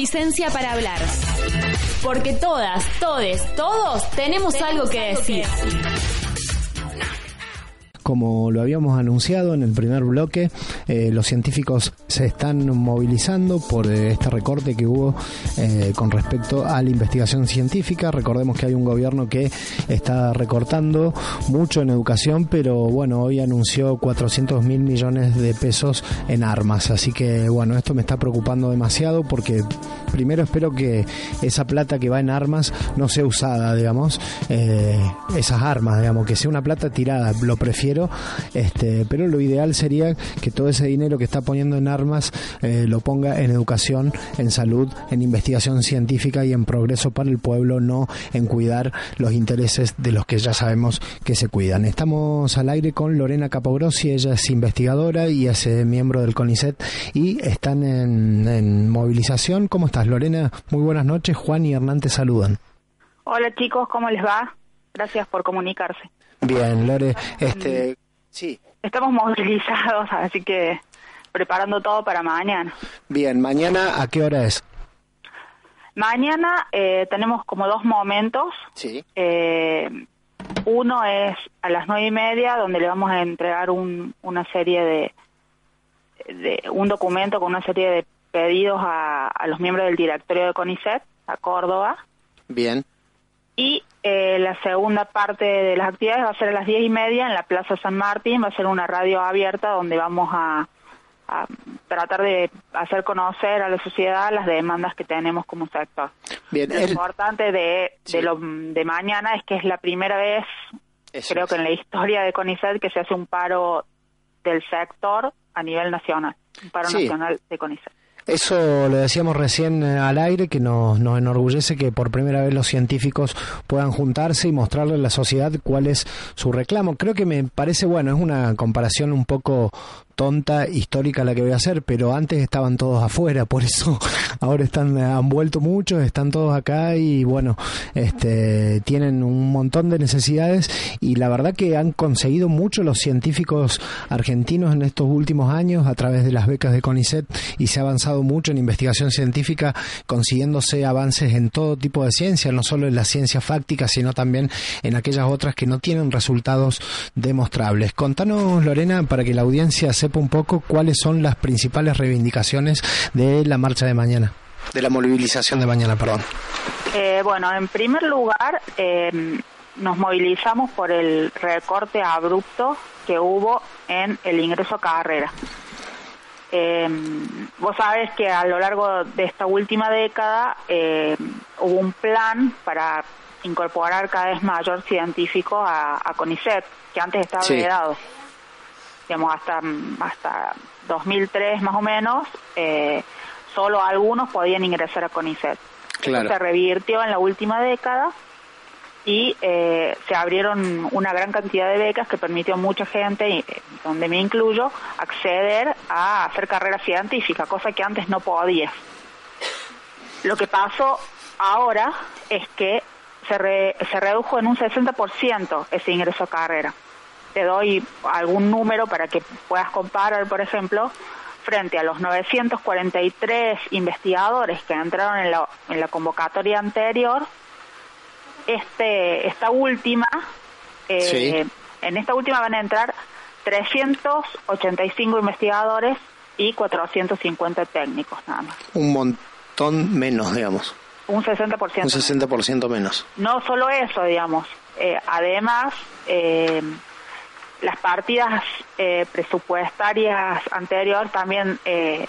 Licencia para hablar. Porque todas, todes, todos tenemos, algo que decir. Como lo habíamos anunciado en el primer bloque, eh, los científicos se están movilizando por eh, este recorte que hubo eh, con respecto a la investigación científica. Recordemos que hay un gobierno que está recortando mucho en educación, pero bueno, hoy anunció 400 mil millones de pesos en armas. Así que bueno, esto me está preocupando demasiado porque primero espero que esa plata que va en armas no sea usada, digamos, esas armas, digamos, que sea una plata tirada. Lo prefiero este, pero lo ideal sería que todo ese dinero que está poniendo en armas eh, lo ponga en educación, en salud, en investigación científica y en progreso para el pueblo, no en cuidar los intereses de los que ya sabemos que se cuidan. Estamos al aire con Lorena Capogrossi, ella es investigadora y es eh, miembro del CONICET y están en, en movilización. ¿Cómo estás, Lorena? Muy buenas noches. Juan y Hernán te saludan. Hola chicos, ¿cómo les va? Gracias por comunicarse. Bien, Lore, este, sí. Estamos movilizados, así que preparando todo para mañana. Bien, mañana, ¿a qué hora es? Mañana eh, tenemos como dos momentos. Sí. Eh, uno es a las nueve y media, donde le vamos a entregar un, una serie de, de, un documento con una serie de pedidos a, a los miembros del directorio de CONICET, a Córdoba. Bien. Y eh, la segunda parte de las actividades va a ser a las diez y media en la Plaza San Martín, va a ser una radio abierta donde vamos a, tratar de hacer conocer a la sociedad las demandas que tenemos como sector. Bien, lo importante de, de, lo, de mañana es que es la primera vez, creo que en la historia de CONICET, que se hace un paro del sector a nivel nacional, un paro nacional de CONICET. Eso lo decíamos recién eh, al aire, que nos, nos enorgullece que por primera vez los científicos puedan juntarse y mostrarle a la sociedad cuál es su reclamo. Creo que me parece, bueno, es una comparación un poco tonta histórica la que voy a hacer, pero antes estaban todos afuera, por eso ahora están han vuelto muchos, están todos acá y bueno, este tienen un montón de necesidades y la verdad que han conseguido mucho los científicos argentinos en estos últimos años a través de las becas de CONICET y se ha avanzado mucho en investigación científica consiguiéndose avances en todo tipo de ciencia, no solo en la ciencia fáctica, sino también en aquellas otras que no tienen resultados demostrables. Contanos, Lorena, para que la audiencia sepa un poco cuáles son las principales reivindicaciones de la marcha de mañana, de la movilización de mañana, perdón. Eh, bueno, en primer lugar, eh, nos movilizamos por el recorte abrupto que hubo en el ingreso a carrera. Eh, vos sabés que a lo largo de esta última década hubo un plan para incorporar cada vez mayor científico a, a CONICET, que antes estaba sí digamos, hasta, hasta 2003 más o menos, eh, solo algunos podían ingresar a CONICET. se revirtió en la última década y eh, se abrieron una gran cantidad de becas que permitió a mucha gente, donde me incluyo, acceder a hacer carrera científica, cosa que antes no podía. Lo que pasó ahora es que se, se redujo en un 60% ese ingreso a carrera te doy algún número para que puedas comparar, por ejemplo, frente a los 943 investigadores que entraron en la, en la convocatoria anterior, este, esta última, eh, en esta última van a entrar 385 investigadores y 450 técnicos nada más. Un montón menos, digamos. Un 60%. Un 60% menos. No solo eso, digamos. Eh, además, eh, las partidas eh, presupuestarias anteriores también eh,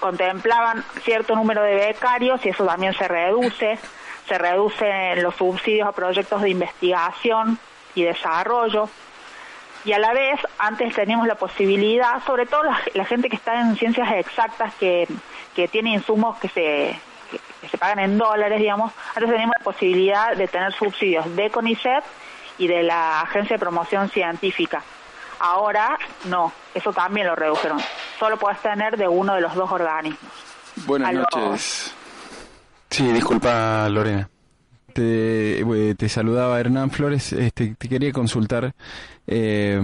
contemplaban cierto número de becarios y eso también se reduce. Se reducen los subsidios a proyectos de investigación y desarrollo. y a la vez antes teníamos la posibilidad, sobre todo la, gente que está en ciencias exactas, que, que tiene insumos que se, que, se pagan en dólares, digamos, antes teníamos la posibilidad de tener subsidios de CONICET y de la Agencia de Promoción Científica. Ahora no, eso también lo redujeron. Solo puedes tener de uno de los dos organismos. Buenas noches. Sí, disculpa Lorena. Te, eh, te, saludaba Hernán Flores. Este, te quería consultar eh,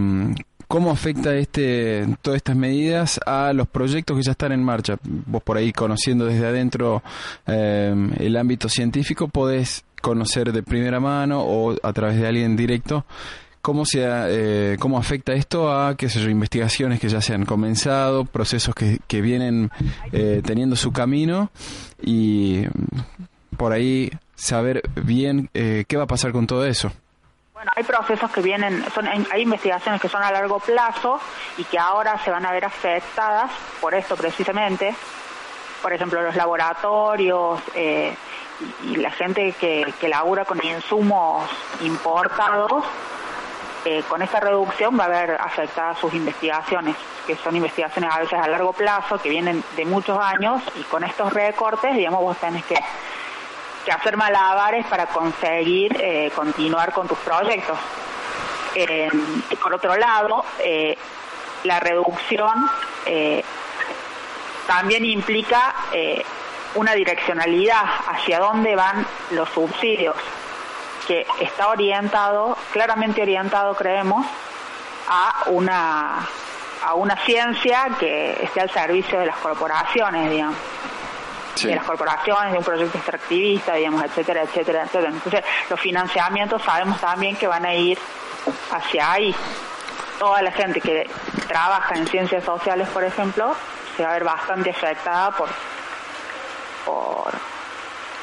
cómo afecta este todas estas medidas a los proyectos que ya están en marcha. Vos por ahí conociendo desde adentro eh, el ámbito científico podés conocer de primera mano o a través de alguien directo cómo se eh, cómo afecta esto a qué sé yo investigaciones que ya se han comenzado procesos que, que vienen eh, teniendo su camino y por ahí saber bien eh, qué va a pasar con todo eso. Bueno, hay procesos que vienen, son, hay investigaciones que son a largo plazo y que ahora se van a ver afectadas por esto precisamente. Por ejemplo, los laboratorios y, la gente que, que labura con insumos importados, eh, con esta reducción va a haber afectadas sus investigaciones, que son investigaciones a veces a largo plazo, que vienen de muchos años, y con estos recortes, digamos, vos tenés que que hacer malabares para conseguir eh, continuar con tus proyectos. Eh, por otro lado, la reducción también implica una direccionalidad hacia dónde van los subsidios, que está orientado, claramente orientado, creemos, a una a una ciencia que esté al servicio de las corporaciones, digamos de las corporaciones, de un proyecto extractivista, digamos, etcétera, etcétera, etcétera. Entonces, los financiamientos sabemos también que van a ir hacia ahí. Toda la gente que trabaja en ciencias sociales, por ejemplo, se va a ver bastante afectada por, por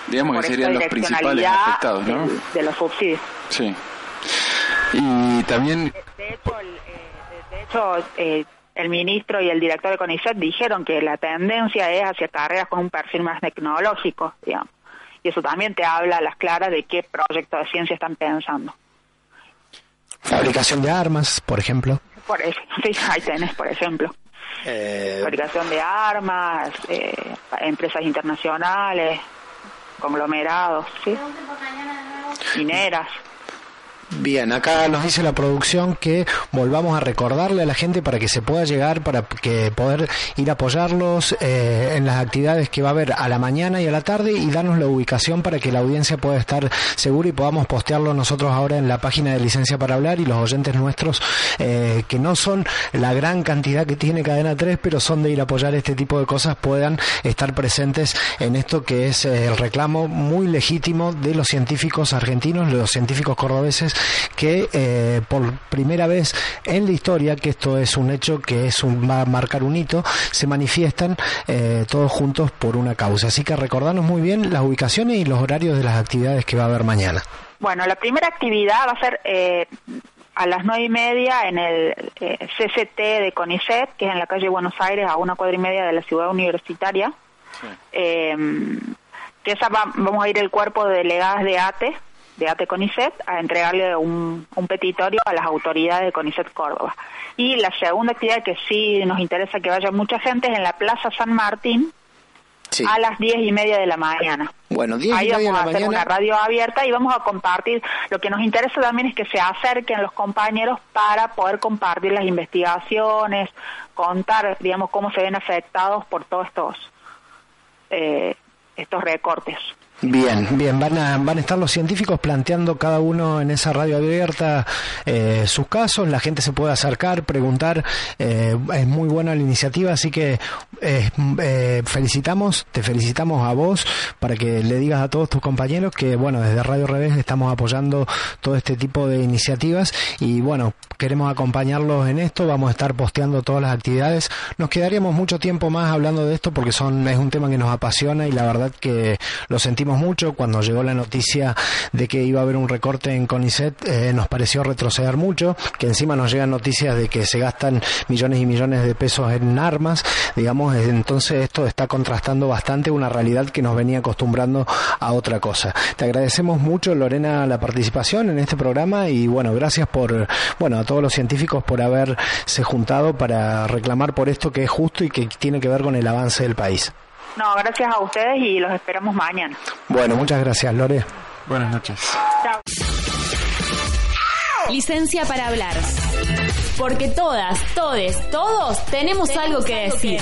digamos que serían los principales afectados, ¿no? De, los subsidios. Sí. Y también... De, hecho, el, eh, de hecho eh, el ministro y el director de CONICET dijeron que la tendencia es hacia carreras con un perfil más tecnológico, digamos. Y eso también te habla a las claras de qué proyecto de ciencia están pensando. Fabricación de armas, por ejemplo. Por eso, sí, ahí tenés, por ejemplo. Eh, Fabricación de armas, eh, empresas internacionales, conglomerados, ¿sí? Mineras. Bien, acá nos dice la producción que volvamos a recordarle a la gente para que se pueda llegar, para que poder ir a apoyarlos eh, en las actividades que va a haber a la mañana y a la tarde y darnos la ubicación para que la audiencia pueda estar segura y podamos postearlo nosotros ahora en la página de licencia para hablar y los oyentes nuestros eh, que no son la gran cantidad que tiene Cadena 3, pero son de ir a apoyar este tipo de cosas, puedan estar presentes en esto que es eh, el reclamo muy legítimo de los científicos argentinos, los científicos cordobeses que eh, por primera vez en la historia, que esto es un hecho que es un, va a marcar un hito, se manifiestan eh, todos juntos por una causa. Así que recordarnos muy bien las ubicaciones y los horarios de las actividades que va a haber mañana. Bueno, la primera actividad va a ser eh, a las nueve y media en el CCT de CONICET, que es en la calle Buenos Aires, a una cuadra y media de la ciudad universitaria. que esa vamos a ir el cuerpo de delegadas de ATE, de ATE CONICET a entregarle un, petitorio a las autoridades de CONICET Córdoba. Y la segunda actividad que sí nos interesa que vaya mucha gente es en la Plaza San Martín a las diez y media de la mañana. Bueno, diez Ahí y vamos a hacer una radio abierta y vamos a compartir. Lo que nos interesa también es que se acerquen los compañeros para poder compartir las investigaciones, contar, digamos, cómo se ven afectados por todos estos, eh, estos recortes. Bien, bien, van a, van a estar los científicos planteando cada uno en esa radio abierta eh, sus casos, la gente se puede acercar, preguntar, eh, es muy buena la iniciativa, así que eh, felicitamos, te felicitamos a vos para que le digas a todos tus compañeros que, bueno, desde Radio Revés estamos apoyando todo este tipo de iniciativas. Y, bueno, queremos acompañarlos en esto, vamos a estar posteando todas las actividades, nos quedaríamos mucho tiempo más hablando de esto porque son, es un tema que nos apasiona y la verdad que lo sentimos mucho. Cuando llegó la noticia de que iba a haber un recorte en CONICET, eh, nos pareció retroceder mucho, que encima nos llegan noticias de que se gastan millones y millones de pesos en armas, digamos, digamos, entonces esto está contrastando bastante una realidad que nos venía acostumbrando a otra cosa. Te agradecemos mucho, Lorena, la participación en este programa y bueno, gracias por, bueno, a todos los científicos por haberse juntado para reclamar por esto que es justo y que tiene que ver con el avance del país. No, gracias a ustedes y los esperamos mañana. Bueno, muchas gracias, Lore. Buenas noches. Chao. Licencia para hablar. Porque todas, todes, todos tenemos, algo que decir.